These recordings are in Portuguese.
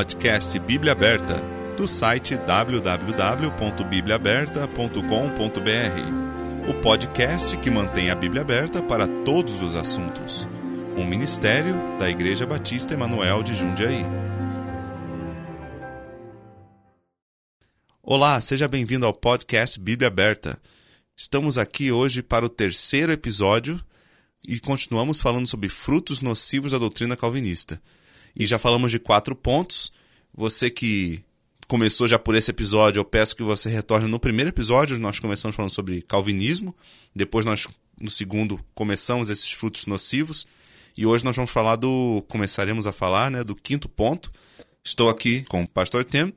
Podcast Bíblia Aberta, do site www.bibliaaberta.com.br. O podcast que mantém a Bíblia aberta para todos os assuntos. Um ministério da Igreja Batista Emanuel de Jundiaí. Olá, seja bem-vindo ao podcast Bíblia Aberta. Estamos aqui hoje para o terceiro episódio e continuamos falando sobre frutos nocivos da doutrina calvinista. E já falamos de quatro pontos. Você que começou já por esse episódio, eu peço que você retorne no primeiro episódio. Nós começamos falando sobre calvinismo. Depois, nós, no segundo, começamos esses frutos nocivos. E hoje nós vamos falar do. Começaremos a falar né, do quinto ponto. Estou aqui com o pastor Tem.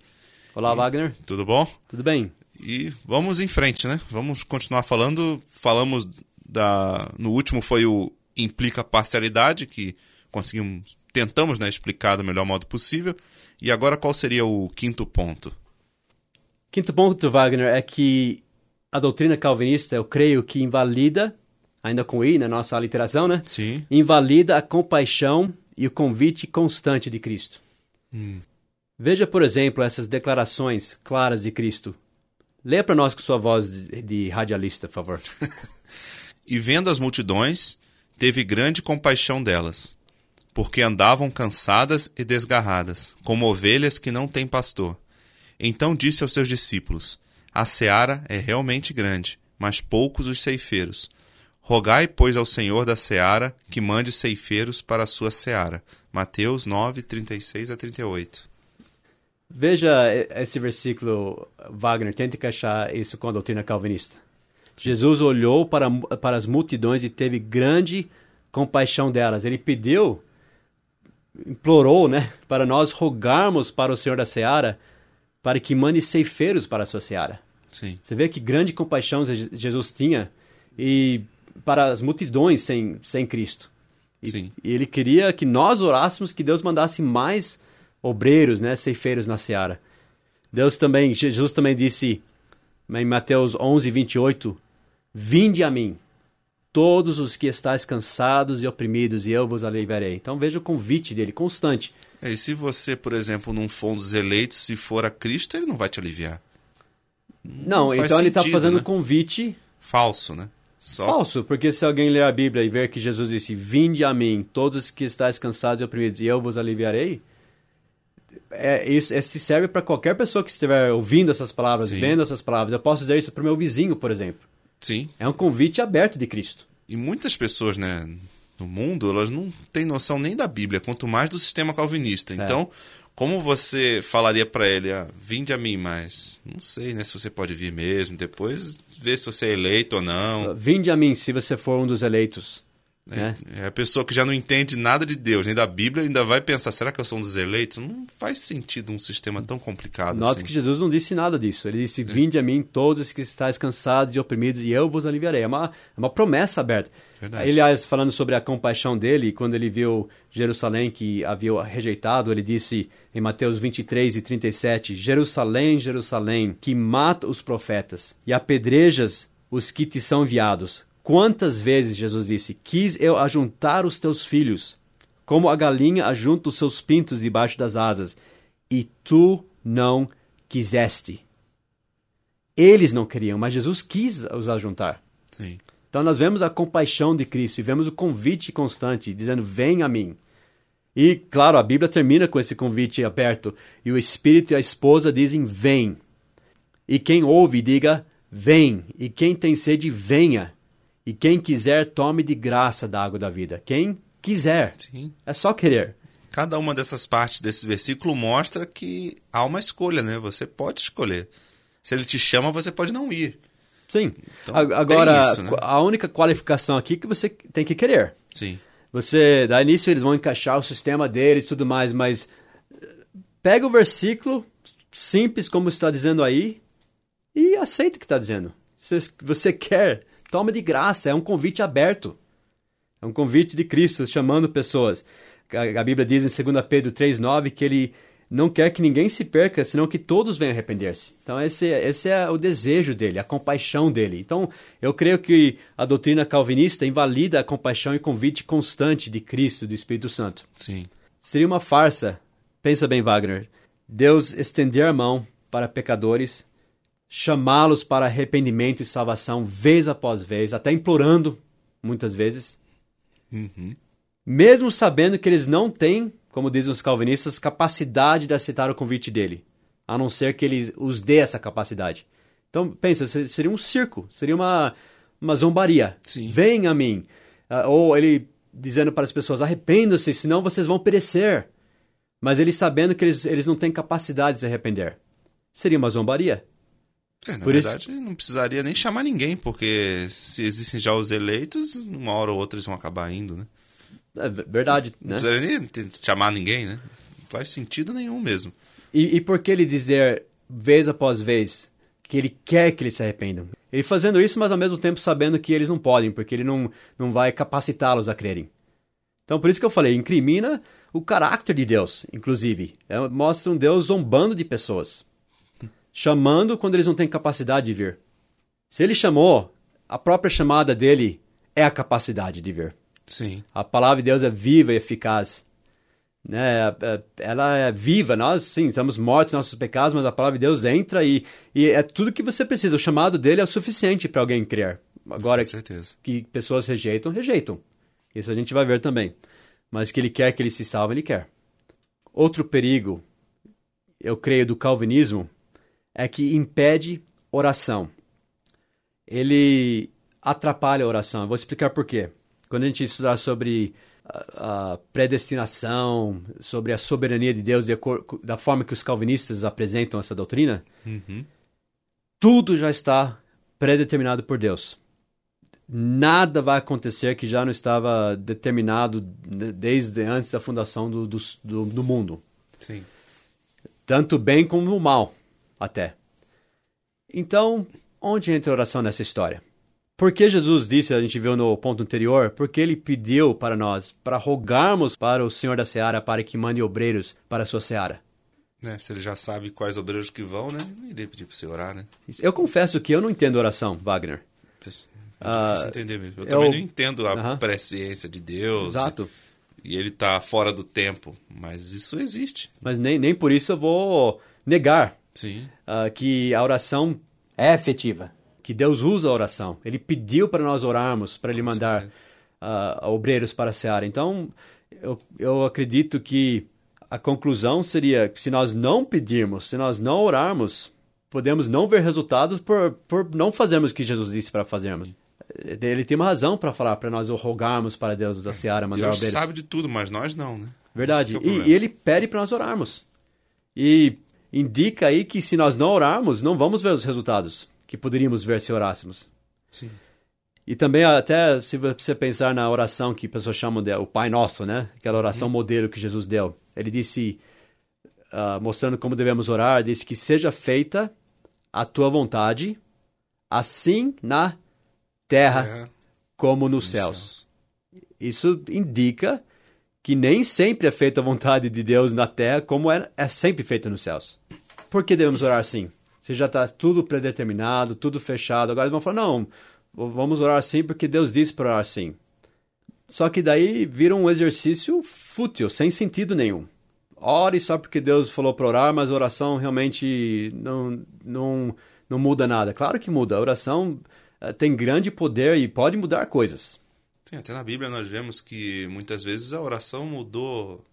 Olá, e, Wagner. Tudo bom? Tudo bem. E vamos em frente, né? Vamos continuar falando. Falamos da. No último foi o implica parcialidade, que conseguimos. Tentamos né, explicar do melhor modo possível. E agora qual seria o quinto ponto? Quinto ponto, Wagner, é que a doutrina calvinista, eu creio que invalida, ainda com I na nossa literação, né? Sim. Invalida a compaixão e o convite constante de Cristo. Hum. Veja, por exemplo, essas declarações claras de Cristo. Leia para nós com sua voz de, de radialista, por favor. e vendo as multidões, teve grande compaixão delas, porque andavam cansadas e desgarradas, como ovelhas que não têm pastor. Então disse aos seus discípulos: A seara é realmente grande, mas poucos os ceifeiros. Rogai, pois, ao Senhor da seara que mande ceifeiros para a sua seara. Mateus 9, 36 a 38. Veja esse versículo, Wagner, tente encaixar isso com a doutrina calvinista. Jesus olhou para, para as multidões e teve grande compaixão delas. Ele pediu, implorou, né, para nós rogarmos para o Senhor da Seara para que mande ceifeiros para a sua Seara. Sim. Você vê que grande compaixão Jesus tinha e para as multidões sem, sem Cristo. E, Sim. e ele queria que nós orássemos que Deus mandasse mais obreiros, né, ceifeiros na seara. Deus também, Jesus também disse em Mateus 11, 28, Vinde a mim, todos os que estáis cansados e oprimidos, e eu vos aliviarei. Então veja o convite dele, constante. É, e se você, por exemplo, não for um dos eleitos, se for a Cristo, ele não vai te aliviar. Não, não então ele está fazendo um né? convite... Falso, né? Só... Falso, porque se alguém ler a Bíblia e ver que Jesus disse, Vinde a mim, todos os que estáis cansados e oprimidos, e eu vos aliviarei é, isso é, se serve para qualquer pessoa que estiver ouvindo essas palavras, Sim. vendo essas palavras. Eu posso dizer isso para o meu vizinho, por exemplo. Sim. É um convite aberto de Cristo. E muitas pessoas, né, no mundo, elas não têm noção nem da Bíblia, quanto mais do sistema calvinista. É. Então, como você falaria para ele, ah, vinde a mim, mas não sei, né, se você pode vir mesmo, depois ver se você é eleito ou não. Vinde a mim se você for um dos eleitos. É, né? é a pessoa que já não entende nada de Deus, nem da Bíblia, ainda vai pensar: será que eu sou um dos eleitos? Não faz sentido um sistema tão complicado Note assim. que Jesus não disse nada disso. Ele disse. Vinde a mim, todos que estáis cansados e oprimidos, e eu vos aliviarei. É uma, é uma promessa aberta. Verdade. Aliás, falando sobre a compaixão dele, quando ele viu Jerusalém que havia rejeitado, ele disse em Mateus 23 e 37: Jerusalém, Jerusalém, que mata os profetas e apedrejas os que te são enviados Quantas vezes Jesus disse: Quis eu ajuntar os teus filhos, como a galinha ajunta os seus pintos debaixo das asas, e tu não quiseste. Eles não queriam, mas Jesus quis os ajuntar. Sim. Então nós vemos a compaixão de Cristo e vemos o convite constante, dizendo: Vem a mim. E, claro, a Bíblia termina com esse convite aberto. E o Espírito e a esposa dizem: Vem. E quem ouve, diga: Vem. E quem tem sede, venha. E quem quiser, tome de graça da água da vida. Quem quiser. Sim. É só querer. Cada uma dessas partes desse versículo mostra que há uma escolha, né? Você pode escolher. Se ele te chama, você pode não ir. Sim. Então, Agora, isso, né? a única qualificação aqui é que você tem que querer. Sim. Você, da início, eles vão encaixar o sistema deles e tudo mais, mas eh, pega o versículo simples, como está dizendo aí, e aceita o que está dizendo. Se você quer Toma de graça, é um convite aberto. É um convite de Cristo chamando pessoas. A Bíblia diz em 2 Pedro 3,9 que ele não quer que ninguém se perca, senão que todos venham arrepender-se. Então, esse, esse é o desejo dele, a compaixão dele. Então, eu creio que a doutrina calvinista invalida a compaixão e convite constante de Cristo, do Espírito Santo. Sim. Seria uma farsa Pensa bem, Wagner. Deus estender a mão para pecadores, chamá-los para arrependimento e salvação vez após vez, até implorando muitas vezes, Uhum. mesmo sabendo que eles não têm, como dizem os calvinistas, capacidade de aceitar o convite dele, a não ser que ele os dê essa capacidade. Então, pensa, se- seria um circo, seria uma, uma zombaria. Sim. Vem a mim. Ah, ou ele dizendo para as pessoas, arrependam-se, senão vocês vão perecer. Mas ele sabendo que eles, eles não têm capacidade de se arrepender. Seria uma zombaria. É, na Por isso- verdade, não precisaria nem chamar ninguém, porque se existem já os eleitos, uma hora ou outra eles vão acabar indo, né? É ve- verdade, Não né? precisaria nem chamar ninguém, né? Não faz sentido nenhum mesmo. E, e por que ele dizer vez após vez que ele quer que eles se arrependam? Ele fazendo isso, mas ao mesmo tempo sabendo que eles não podem, porque ele não, não vai capacitá-los a crerem. Então por isso que eu falei, incrimina o caráter de Deus, inclusive. É, mostra um Deus zombando de pessoas. Chamando quando eles não têm capacidade de vir. Se ele chamou, a própria chamada dele é a capacidade de vir. Sim. A palavra de Deus é viva e eficaz. Né? É- é- Ela é viva. Nós, sim, estamos mortos em nossos pecados, mas a palavra de Deus entra e, e é tudo que você precisa. O chamado dele é o suficiente para alguém crer. Agora, que pessoas rejeitam, rejeitam. Isso a gente vai ver também. Mas que ele quer que eles se salvem, ele quer. Outro perigo, eu creio, do calvinismo é que impede oração. Ele atrapalha a oração. Eu vou explicar por quê. Quando a gente estudar sobre a, a predestinação, sobre a soberania de Deus, de acor- da forma que os calvinistas apresentam essa doutrina, Uhum. tudo já está predeterminado por Deus. Nada vai acontecer que já não estava determinado de- desde antes da fundação do, do, do, do mundo. Sim. Tanto bem como o mal, até. Então, onde entra a oração nessa história? Porque Jesus disse, a gente viu no ponto anterior, porque ele pediu para nós, para rogarmos para o Senhor da Seara para que mande obreiros para a sua Seara. Né, se ele já sabe quais obreiros que vão, né? Não iria pedir pra você orar, né? Eu confesso que eu não entendo oração, Wagner. É Ah, difícil entender mesmo. Eu, eu- também não entendo a Aham. presciência de Deus. Exato. E ele tá fora do tempo. Mas isso existe. Mas nem, nem por isso eu vou negar Sim. ah, que a oração, É efetiva. que Deus usa a oração. Ele pediu para nós orarmos, para Ele mandar ah, obreiros para a seara. Então, eu, eu acredito que a conclusão seria que se nós não pedirmos, se nós não orarmos, podemos não ver resultados por, por não fazermos o que Jesus disse para fazermos. Ele tem uma razão para falar, para nós rogarmos para Deus da seara, mandar Deus obreiros. sabe de tudo, mas nós não, né? Verdade. É e, e ele pede para nós orarmos. E indica aí que se nós não orarmos, não vamos ver os resultados que poderíamos ver se orássemos. Sim. E também até se você pensar na oração que pessoas chamam de o Pai Nosso, né? Aquela oração modelo que Jesus deu. Ele disse, ah, mostrando como devemos orar, disse que seja feita a tua vontade, assim na terra Terra, como nos nos céus. Isso indica que nem sempre é feita a vontade de Deus na terra como é, é sempre feita nos céus. Por que devemos orar assim? Se já está tudo predeterminado, tudo fechado, agora eles vão falar, não, vamos orar assim porque Deus disse para orar assim. Só que daí vira um exercício fútil, sem sentido nenhum. Ore só porque Deus falou para orar, mas a oração realmente não, não, não muda nada. Claro que muda. A oração eh, tem grande poder e pode mudar coisas. Sim, até na Bíblia nós vemos que muitas vezes a oração mudou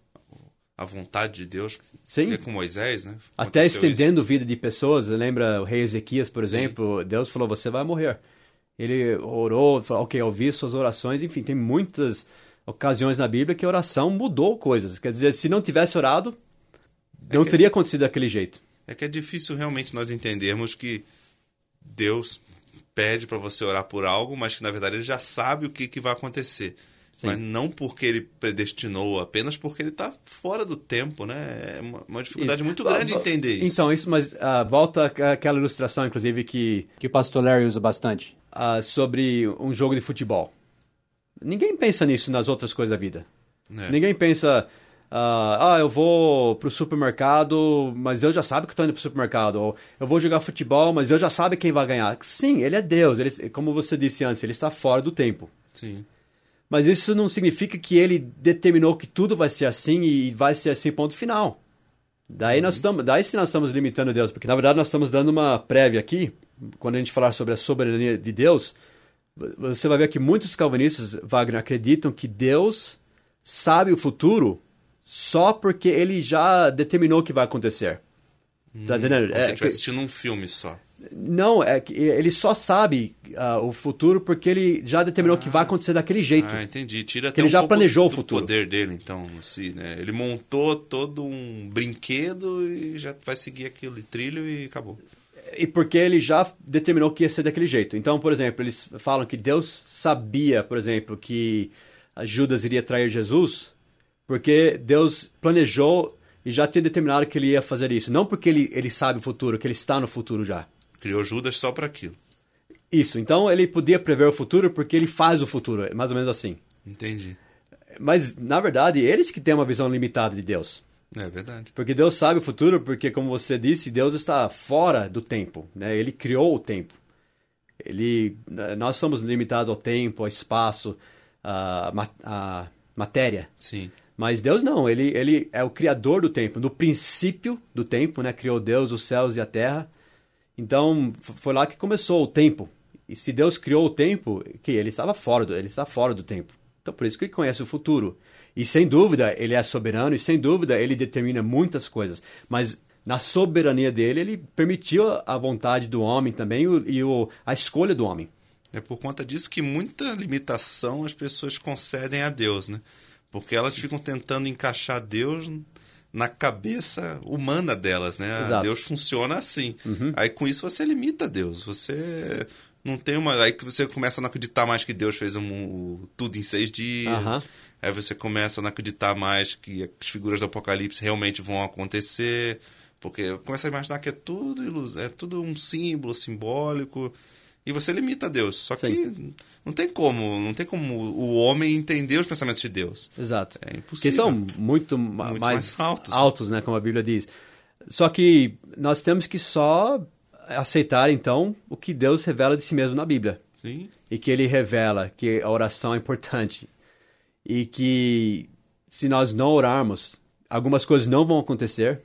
a vontade de Deus. Sim. É com Moisés, né? Até Aconteceu estendendo vida de pessoas. Lembra o rei Ezequias, por exemplo? Deus falou: Você vai morrer. Ele orou, falou: Ok, ouvi suas orações. Enfim, tem muitas ocasiões na Bíblia que a oração mudou coisas. Quer dizer, se não tivesse orado, não que- teria acontecido daquele jeito. É que é difícil realmente nós entendermos que Deus pede para você orar por algo, mas que na verdade ele já sabe o que, que vai acontecer. Sim. Mas não porque ele predestinou, apenas porque ele está fora do tempo, né? É uma, uma dificuldade Isso. muito grande Ah, entender isso. Então, isso, mas ah, volta àquela ilustração, inclusive, que Que o pastor Larry usa bastante. ah, sobre um jogo de futebol. Ninguém pensa nisso nas outras coisas da vida. É. Ninguém pensa, ah, ah, eu vou pro supermercado, mas Deus já sabe que eu tô indo pro supermercado. Ou eu vou jogar futebol, mas Deus já sabe quem vai ganhar. Sim, ele é Deus. Ele, como você disse antes, ele está fora do tempo. Sim. Mas isso não significa que ele determinou que tudo vai ser assim e vai ser assim, ponto final. Daí nós estamos, daí sim nós estamos limitando Deus, porque na verdade nós estamos dando uma prévia aqui, quando a gente falar sobre a soberania de Deus, você vai ver que muitos calvinistas, Wagner, acreditam que Deus sabe o futuro só porque ele já determinou o que vai acontecer. Tá entendendo? Como é, se assistindo um filme só. Não, é que ele só sabe uh, o futuro porque ele já determinou ah, que vai acontecer daquele jeito. Ah, entendi. Tira até ele um já planejou o futuro. poder dele, então, si, né? Ele montou todo um brinquedo e já vai seguir aquele trilho e acabou. E porque ele já determinou que ia ser daquele jeito. Então, por exemplo, eles falam que Deus sabia, por exemplo, que Judas iria trair Jesus, porque Deus planejou e já tinha determinado que ele ia fazer isso. Não porque ele, ele sabe o futuro, que ele está no futuro já. Criou Judas só para aquilo. Isso, então ele podia prever o futuro porque ele faz o futuro, é mais ou menos assim. Entendi. Mas, na verdade, eles que têm uma visão limitada de Deus. É verdade. Porque Deus sabe o futuro, porque, como você disse, Deus está fora do tempo. Né? Ele criou o tempo. Ele, nós somos limitados ao tempo, ao espaço, à, à matéria. Sim. Mas Deus não, ele, ele é o criador do tempo. No princípio do tempo, né? criou Deus os céus e a terra. Então, foi lá que começou o tempo. E se Deus criou o tempo, que ele estava fora do, ele está fora do tempo. Então, por isso que ele conhece o futuro. E sem dúvida, ele é soberano e sem dúvida ele determina muitas coisas. Mas na soberania dele, ele permitiu a vontade do homem também e o, a escolha do homem. É por conta disso que muita limitação as pessoas concedem a Deus, né? Porque elas ficam tentando encaixar Deus na cabeça humana delas, né? Exato. Deus funciona assim. Uhum. Aí com isso você limita Deus. Você não tem uma. Aí que você começa a não acreditar mais que Deus fez um, tudo em seis dias. Uhum. Aí você começa a não acreditar mais que as figuras do Apocalipse realmente vão acontecer. Porque começa a imaginar que é tudo ilusão, é tudo um símbolo simbólico. E você limita Deus. Só Sim. que não tem como, não tem como o homem entender os pensamentos de Deus. Exato. É impossível. Que são muito, muito mais, mais, altos. altos, né, como a Bíblia diz. Só que nós temos que só aceitar então o que Deus revela de si mesmo na Bíblia. Sim. E que ele revela que a oração é importante. E que se nós não orarmos, algumas coisas não vão acontecer.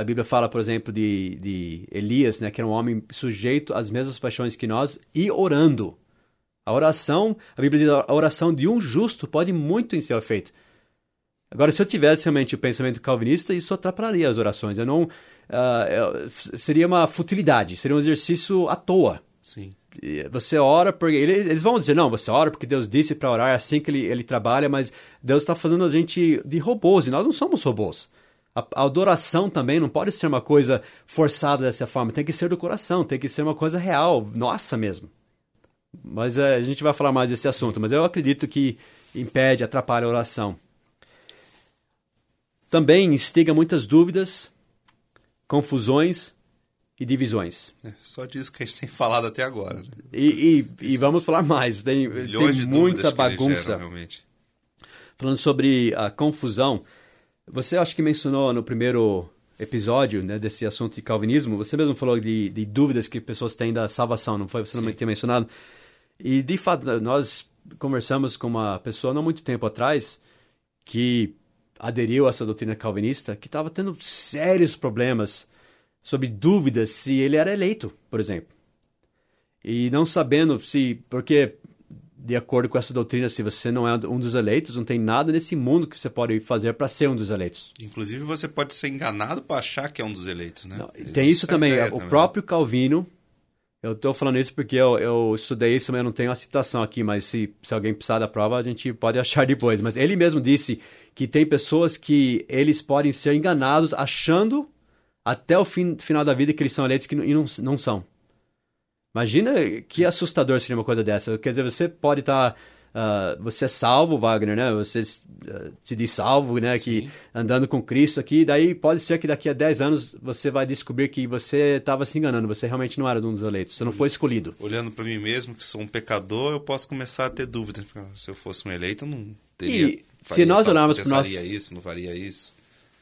A Bíblia fala, por exemplo, de, de Elias, né, que era um homem sujeito às mesmas paixões que nós e orando. A oração, a Bíblia diz, a oração de um justo pode muito em seu efeito. Agora, se eu tivesse realmente o pensamento calvinista, isso atrapalharia as orações. Eu não, uh, seria uma futilidade, seria um exercício à toa. Sim. Você ora porque. Eles vão dizer, não, você ora porque Deus disse para orar, é assim que ele, ele trabalha, mas Deus está fazendo a gente de robôs e nós não somos robôs. A, a adoração também não pode ser uma coisa forçada dessa forma, tem que ser do coração, tem que ser uma coisa real, nossa mesmo. Mas é, a gente vai falar mais desse assunto, mas eu acredito que impede, atrapalha a oração. Também instiga muitas dúvidas, confusões e divisões. É, só disso que a gente tem falado até agora. Né? E, e, e, vamos falar mais. Tem, tem muita bagunça. Geram, Falando sobre a confusão, você acho que mencionou no primeiro episódio né, desse assunto de calvinismo, você mesmo falou de, de dúvidas que pessoas têm da salvação, não foi? Você Sim. não tinha mencionado? E, de fato, nós conversamos com uma pessoa não muito tempo atrás que aderiu a essa doutrina calvinista, que estava tendo sérios problemas sobre dúvidas se ele era eleito, por exemplo. E não sabendo se. Porque, de acordo com essa doutrina, se você não é um dos eleitos, não tem nada nesse mundo que você pode fazer para ser um dos eleitos. Inclusive, você pode ser enganado para achar que é um dos eleitos, né? Não, tem isso também. O também. próprio Calvino eu estou falando isso porque eu, eu estudei isso, mas eu não tenho a citação aqui, mas se, se alguém precisar da prova, a gente pode achar depois. Mas ele mesmo disse que tem pessoas que eles podem ser enganados achando até o fim, final da vida que eles são eleitos que não, não são. Imagina que assustador seria uma coisa dessa. Quer dizer, você pode estar... Tá uh, você é salvo, Wagner, né? Você uh, te diz salvo, né? Sim. Que andando com Cristo aqui, daí pode ser que daqui a 10 anos você vai descobrir que você estava se enganando, você realmente não era um dos eleitos, você não foi escolhido. Olhando para mim mesmo, que sou um pecador, eu posso começar a ter dúvidas. Se eu fosse um eleito, eu não teria. E se nós olharmos para nós isso, não faria isso.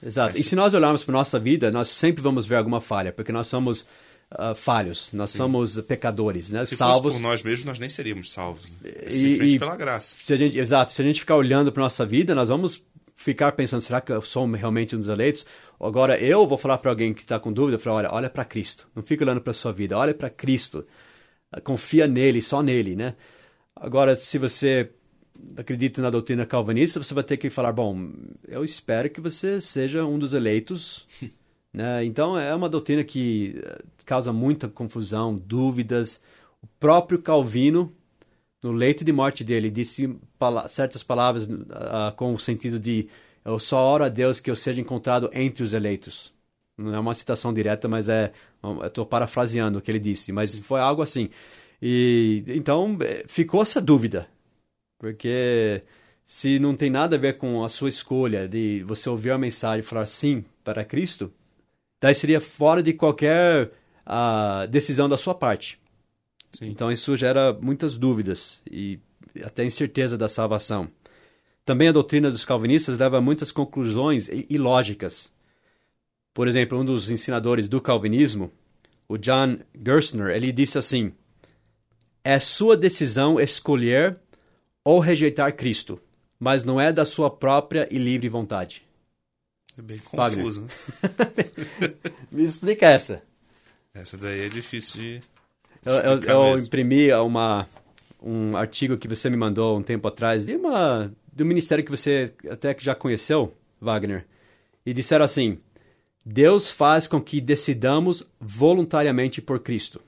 Exato. Mas... E se nós olharmos para nossa vida, nós sempre vamos ver alguma falha, porque nós somos uh, falhos, nós Sim. somos pecadores, né? Se salvos. por nós mesmos, nós nem seríamos salvos. Né? É simplesmente e, pela graça. Se a gente, exato. Se a gente ficar olhando para nossa vida, nós vamos ficar pensando, será que eu sou realmente um dos eleitos? Agora eu vou falar para alguém que está com dúvida, falar, olha, olha para Cristo. Não fica olhando para sua vida, olha para Cristo. Confia nele, só nele, né? Agora, se você acredita na doutrina calvinista, você vai ter que falar, bom, eu espero que você seja um dos eleitos. né? Então, é uma doutrina que eh, causa muita confusão, dúvidas. O próprio Calvino, no leito de morte dele, disse certas palavras com o sentido de eu só oro a Deus que eu seja encontrado entre os eleitos. Não é uma citação direta, mas é. Estou parafraseando o que ele disse, mas foi algo assim. E então eh, ficou essa dúvida, porque se não tem nada a ver com a sua escolha de você ouvir a mensagem e falar sim para Cristo, daí seria fora de qualquer uh, decisão da sua parte. Sim. Então isso gera muitas dúvidas e até incerteza da salvação. Também a doutrina dos calvinistas leva a muitas conclusões ilógicas. Por exemplo, um dos ensinadores do calvinismo, o John Gerstner, ele disse assim: É sua decisão escolher ou rejeitar Cristo, mas não é da sua própria e livre vontade. É bem confuso. Né? Me explica essa. Essa daí é difícil de. Eu, eu, eu imprimi uma, um artigo que você me mandou um tempo atrás de uma do ministério que você até que já conheceu, Wagner, e disseram assim: Deus faz com que decidamos voluntariamente por Cristo.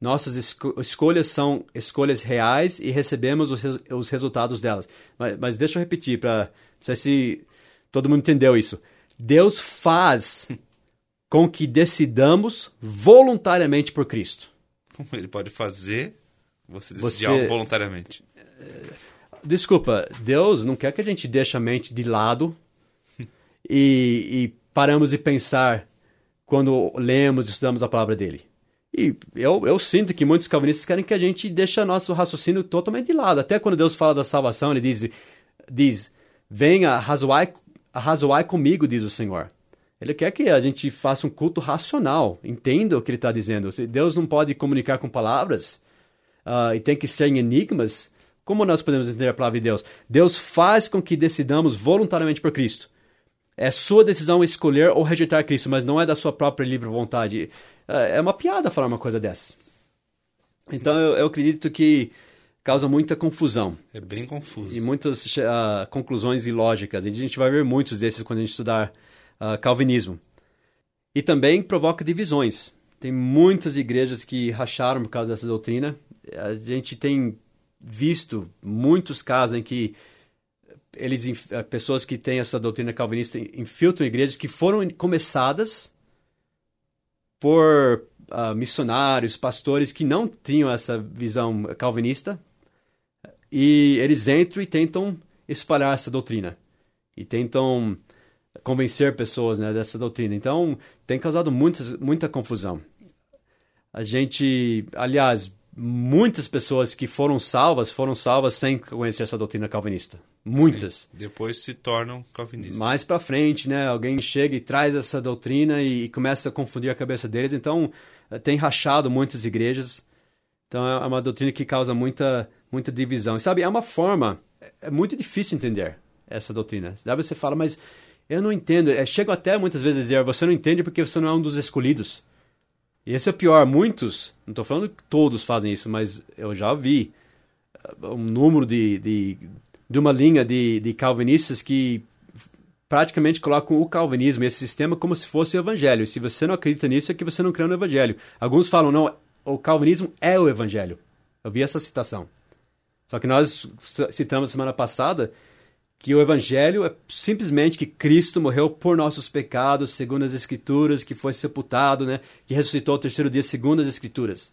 Nossas esco escolhas são escolhas reais e recebemos os, res os resultados delas. Mas, mas, deixa eu repetir para se todo mundo entendeu isso. Deus faz com que decidamos voluntariamente por Cristo. Como ele pode fazer você decidir você, voluntariamente? É, desculpa, Deus não quer que a gente deixe a mente de lado e, e paramos de pensar quando lemos e estudamos a palavra dele. E eu, eu sinto que muitos calvinistas querem que a gente deixe nosso raciocínio totalmente de lado. Até quando Deus fala da salvação, ele diz, diz venha, razoai, razoai comigo, diz o Senhor. Ele quer que a gente faça um culto racional, entenda o que ele está dizendo. Deus não pode comunicar com palavras uh, e tem que ser em enigmas. Como nós podemos entender a palavra de Deus? Deus faz com que decidamos voluntariamente por Cristo. É sua decisão escolher ou rejeitar Cristo, mas não é da sua própria livre vontade. É, é uma piada falar uma coisa dessa. Então eu, eu acredito que causa muita confusão. É bem confuso. E muitas uh, conclusões ilógicas. E a gente vai ver muitos desses quando a gente estudar uh, calvinismo. E também provoca divisões. Tem muitas igrejas que racharam por causa dessa doutrina. A gente tem visto muitos casos em que eles eh, pessoas que têm essa doutrina calvinista infiltram igrejas que foram começadas por uh, missionários, pastores que não tinham essa visão calvinista e eles entram e tentam espalhar essa doutrina e tentam convencer pessoas né, dessa doutrina. Então tem causado muitas, muita confusão. A gente, aliás, muitas pessoas que foram salvas foram salvas sem conhecer essa doutrina calvinista. Muitas. Sim, depois se tornam calvinistas. Mais para frente, né? Alguém chega e traz essa doutrina e, e, começa a confundir a cabeça deles. Então, eh, tem rachado muitas igrejas. Então, é uma doutrina que causa muita, muita divisão. E, sabe, é uma forma... É muito difícil entender essa doutrina. Daí você fala, mas eu não entendo. É, chego até muitas vezes a dizer, você não entende porque você não é um dos escolhidos. E esse é o pior. Muitos, não estou falando que todos fazem isso, mas eu já vi uh, um número de, de, de uma linha de, de calvinistas que praticamente colocam o calvinismo, esse sistema, como se fosse o evangelho. Se você não acredita nisso, é que você não crê no evangelho. Alguns falam, não, o calvinismo é o evangelho. Eu vi essa citação. Só que nós citamos semana passada que o evangelho é simplesmente que Cristo morreu por nossos pecados, segundo as escrituras, que foi sepultado, né, que ressuscitou ao terceiro dia, segundo as escrituras.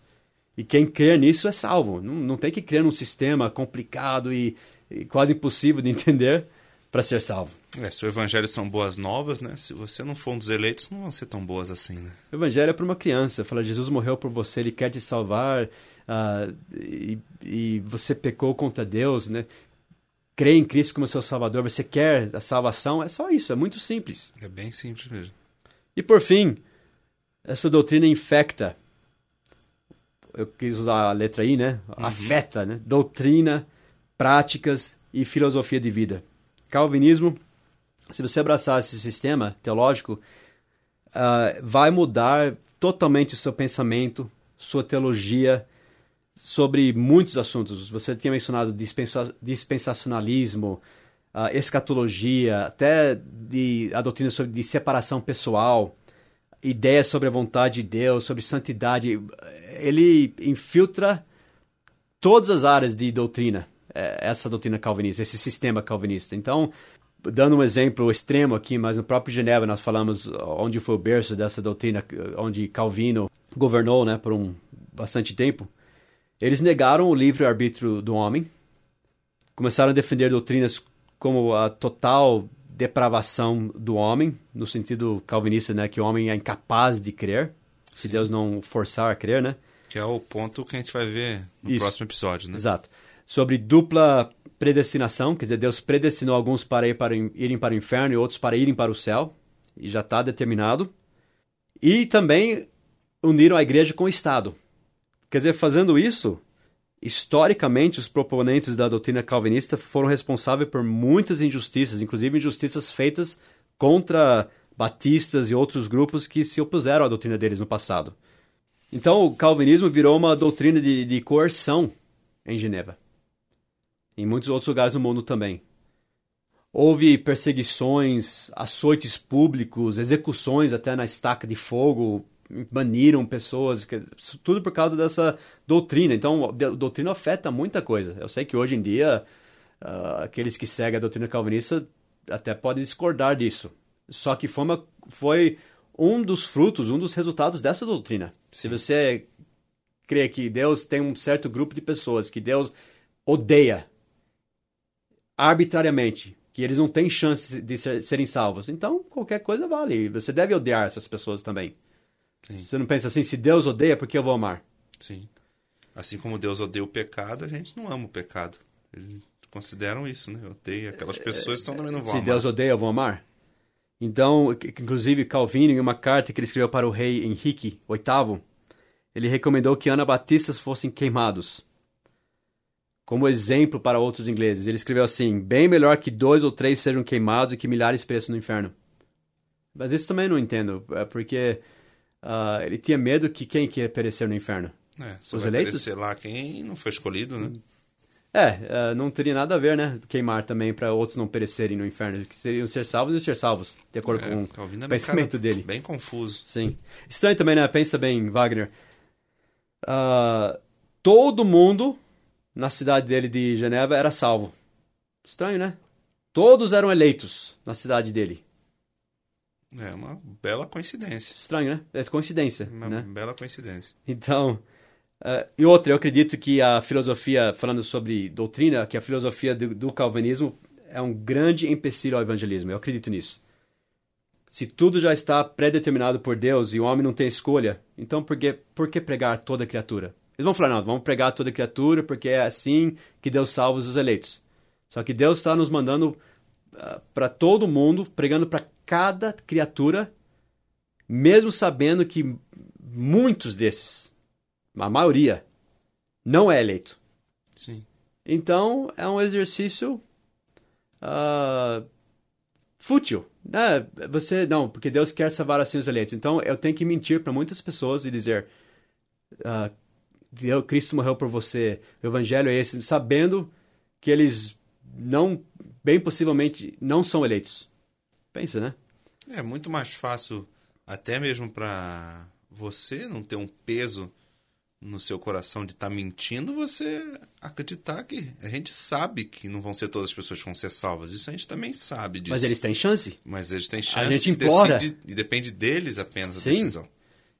E quem crê nisso é salvo. Não, não tem que crer num sistema complicado e, e quase impossível de entender para ser salvo. É, se o evangelho são boas novas, né? Se você não for um dos eleitos, não vão ser tão boas assim, né? O evangelho é para uma criança. Fala, Jesus morreu por você, ele quer te salvar. Uh, e, e, você pecou contra Deus, né? crê em Cristo como seu Salvador, você quer a salvação, é só isso, é muito simples. É bem simples mesmo. E por fim, essa doutrina infecta. Eu quis usar a letra I, né? Uhum. Afeta, né? Doutrina, práticas e filosofia de vida. calvinismo, se você abraçar esse sistema teológico, uh, vai mudar totalmente o seu pensamento, sua teologia sobre muitos assuntos. Você tinha mencionado dispensa dispensacionalismo, uh, escatologia, até de, a doutrina sobre de separação pessoal, ideias sobre a vontade de Deus, sobre santidade. Ele infiltra todas as áreas de doutrina, é, essa doutrina calvinista, esse sistema calvinista. Então, dando um exemplo extremo aqui, mas no próprio Genebra nós falamos onde foi o berço dessa doutrina, onde Calvino governou, né, por um bastante tempo. Eles negaram o livre arbítrio do homem, começaram a defender doutrinas como a total depravação do homem, no sentido calvinista, né, que o homem é incapaz de crer, se Deus não forçar a crer, né? Que é o ponto que a gente vai ver no Isso. próximo episódio, né? Exato. Sobre dupla predestinação, quer dizer, Deus predestinou alguns para, ir para irem para o inferno e outros para irem para o céu, e já está determinado. E também uniram a igreja com o Estado. Quer dizer, fazendo isso, historicamente, os proponentes da doutrina calvinista foram responsáveis por muitas injustiças, inclusive injustiças feitas contra batistas e outros grupos que se opuseram à doutrina deles no passado. Então, o calvinismo virou uma doutrina de, de coerção em Geneva. Em muitos outros lugares do mundo também. Houve perseguições, açoites públicos, execuções até na estaca de fogo baniram pessoas, tudo por causa dessa doutrina. Então, a doutrina afeta muita coisa. Eu sei que hoje em dia, uh, aqueles que seguem a doutrina calvinista até podem discordar disso. Só que foi, uma, foi um dos frutos, um dos resultados dessa doutrina. Se você crê que Deus tem um certo grupo de pessoas que Deus odeia arbitrariamente, que eles não têm chance de ser, serem salvos, então qualquer coisa vale. Você deve odiar essas pessoas também. Sim. Você não pensa assim, se Deus odeia, por que eu vou amar? Sim. Assim como Deus odeia o pecado, a gente não ama o pecado. Eles consideram isso, né? Odeia aquelas é, pessoas, então também não vão se amar. Se Deus odeia, eu vou amar? Então, inclusive Calvino, em uma carta que ele escreveu para o rei Henrique VIII, ele recomendou que anabatistas fossem queimados. Como exemplo para outros ingleses. Ele escreveu assim: bem melhor que dois ou três sejam queimados e que milhares preçam no inferno. Mas isso também não entendo, é porque uh, ele tinha medo que quem quer perecer no inferno? É, Os vai eleitos? perecer lá quem não foi escolhido, né? É, uh, não teria nada a ver, né? Queimar também para outros não perecerem no inferno. Que seriam ser salvos e ser salvos, de acordo é, com o é pensamento cara, dele. Bem confuso. Sim. Estranho também, né? Pensa bem, Wagner. Uh, todo mundo na cidade dele de Geneva era salvo. Estranho, né? Todos eram eleitos na cidade dele. É uma bela coincidência. Estranho, né? É coincidência. Uma né? bela coincidência. Então, uh, e outra, eu acredito que a filosofia, falando sobre doutrina, que a filosofia do, do calvinismo é um grande empecilho ao evangelismo. Eu acredito nisso. Se tudo já está predeterminado por Deus e o homem não tem escolha, então por que, por que pregar toda criatura? Eles vão falar, não, vamos pregar toda criatura porque é assim que Deus salva os eleitos. Só que Deus está nos mandando uh, para todo mundo, pregando para cada criatura, mesmo sabendo que muitos desses, a maioria, não é eleito. Sim. Então, é um exercício uh, fútil. Né? Você, não, porque Deus quer salvar assim os eleitos. Então, eu tenho que mentir para muitas pessoas e dizer: uh, Cristo morreu por você, o evangelho é esse, sabendo que eles não, bem possivelmente, não são eleitos. Pensa, né? É muito mais fácil, até mesmo para você não ter um peso no seu coração de estar tá mentindo, você acreditar que a gente sabe que não vão ser todas as pessoas que vão ser salvas. Isso a gente também sabe disso. Mas eles têm chance. Mas eles têm chance. A gente implora. E, decide, e depende deles apenas Sim. a decisão.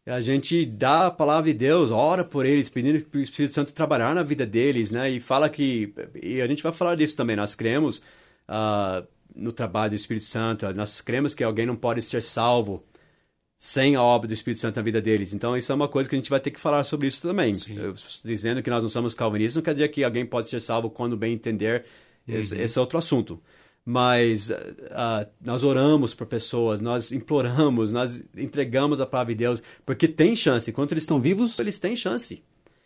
A gente dá a palavra de Deus, ora por eles, pedindo que o Espírito Santo trabalhar na vida deles, né? E fala que... E a gente vai falar disso também. Nós cremos... Uh, no trabalho do Espírito Santo. Nós cremos que alguém não pode ser salvo sem a obra do Espírito Santo na vida deles. Então, isso é uma coisa que a gente vai ter que falar sobre isso também. Eu, dizendo que nós não somos calvinistas não quer dizer que alguém pode ser salvo quando bem entender. Uhum. Esse, esse, é outro assunto. Mas uh, nós oramos por pessoas, nós imploramos, nós entregamos a palavra de Deus, porque tem chance. Enquanto eles estão vivos, eles têm chance.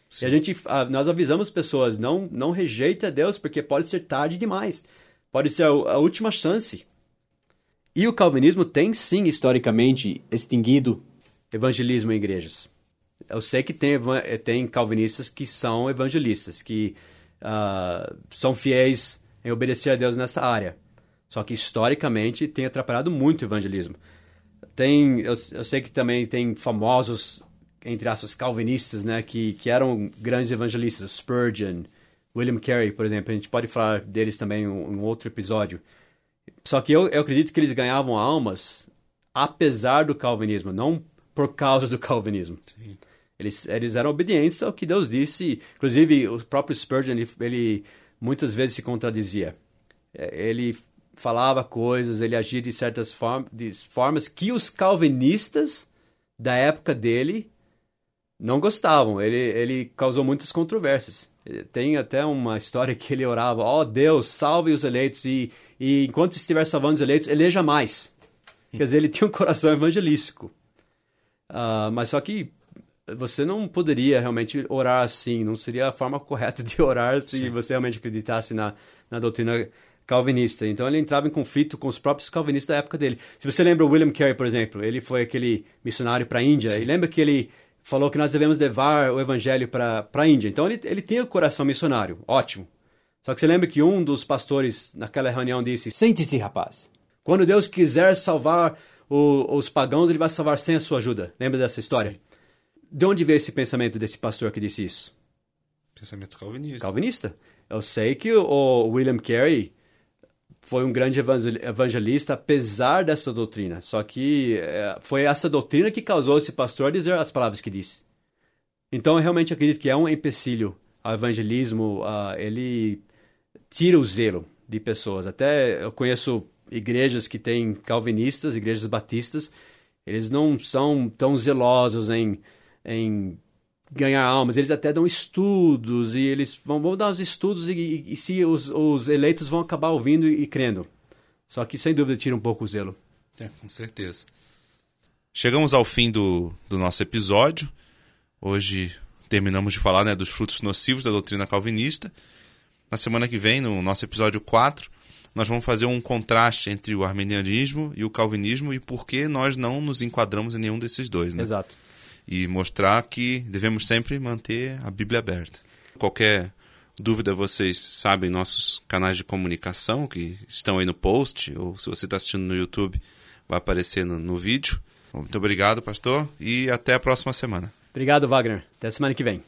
Sim. E a gente, uh, nós avisamos pessoas, não, não rejeita Deus, porque pode ser tarde demais Pode ser a, a última chance. E o calvinismo tem sim Historicamente extinguido. evangelismo em igrejas. Eu sei que tem, eh, tem calvinistas que são evangelistas, que ah, são fiéis em obedecer a Deus nessa área. Só que historicamente tem atrapalhado muito o evangelismo. Tem, eu, eu sei que também tem famosos, entre aspas, calvinistas, né, que, que eram grandes evangelistas, Spurgeon, William Carey, por exemplo. A gente pode falar deles também em um, um outro episódio. Só que eu, eu acredito que eles ganhavam almas apesar do calvinismo, não por causa do calvinismo. Eles, eles eram obedientes ao que Deus disse. Inclusive, o próprio Spurgeon, ele, ele muitas vezes se contradizia. É, Ele falava coisas, ele agia de certas form de formas que os calvinistas da época dele não gostavam. Ele, ele causou muitas controvérsias. Eh, Tem até uma história que ele orava: Ó oh, Deus, salve os eleitos, e, e enquanto estiver salvando os eleitos, eleja mais. Quer dizer, ele tinha um coração evangelístico. Ah, mas só que você não poderia realmente orar assim, não seria a forma correta de orar se Sim. você realmente acreditasse na, na doutrina calvinista. Então ele entrava em conflito com os próprios calvinistas da época dele. Se você lembra o William Carey, por exemplo, ele foi aquele missionário para a Índia, e lembra que ele falou que nós devemos levar o evangelho para a Índia. Então ele, ele tem o coração missionário, ótimo. Só que você lembra que um dos pastores naquela reunião disse: Sente-se, rapaz. quando Deus quiser salvar o- os pagãos, ele vai salvar sem a sua ajuda. Lembra dessa história? Sim. De onde veio esse pensamento desse pastor que disse isso? Pensamento calvinista. Calvinista. Eu sei que o William Carey foi um grande evangel- evangelista apesar dessa doutrina. Só que eh, foi essa doutrina que causou esse pastor a dizer as palavras que disse. Então eu realmente acredito que é um empecilho ao evangelismo. ah, ele tira o zelo de pessoas. Até eu conheço igrejas que têm calvinistas, igrejas batistas, eles não são tão zelosos em, em ganhar almas. Eles até dão estudos e eles vão, vão dar os estudos e, e- e se os, os eleitos vão acabar ouvindo e, e crendo. Só que sem dúvida tira um pouco o zelo. É, com certeza. Chegamos ao fim do, do nosso episódio. Hoje terminamos de falar né, dos frutos nocivos da doutrina calvinista. Na semana que vem, no nosso episódio 4, nós vamos fazer um contraste entre o arminianismo e o calvinismo e por que nós não nos enquadramos em nenhum desses dois. Né? Exato. E mostrar que devemos sempre manter a Bíblia aberta. Qualquer dúvida, vocês sabem nossos canais de comunicação que estão aí no post, ou se você está assistindo no YouTube, vai aparecer no, no vídeo. Muito obrigado, pastor, e até a próxima semana. Obrigado, Wagner. Até semana que vem.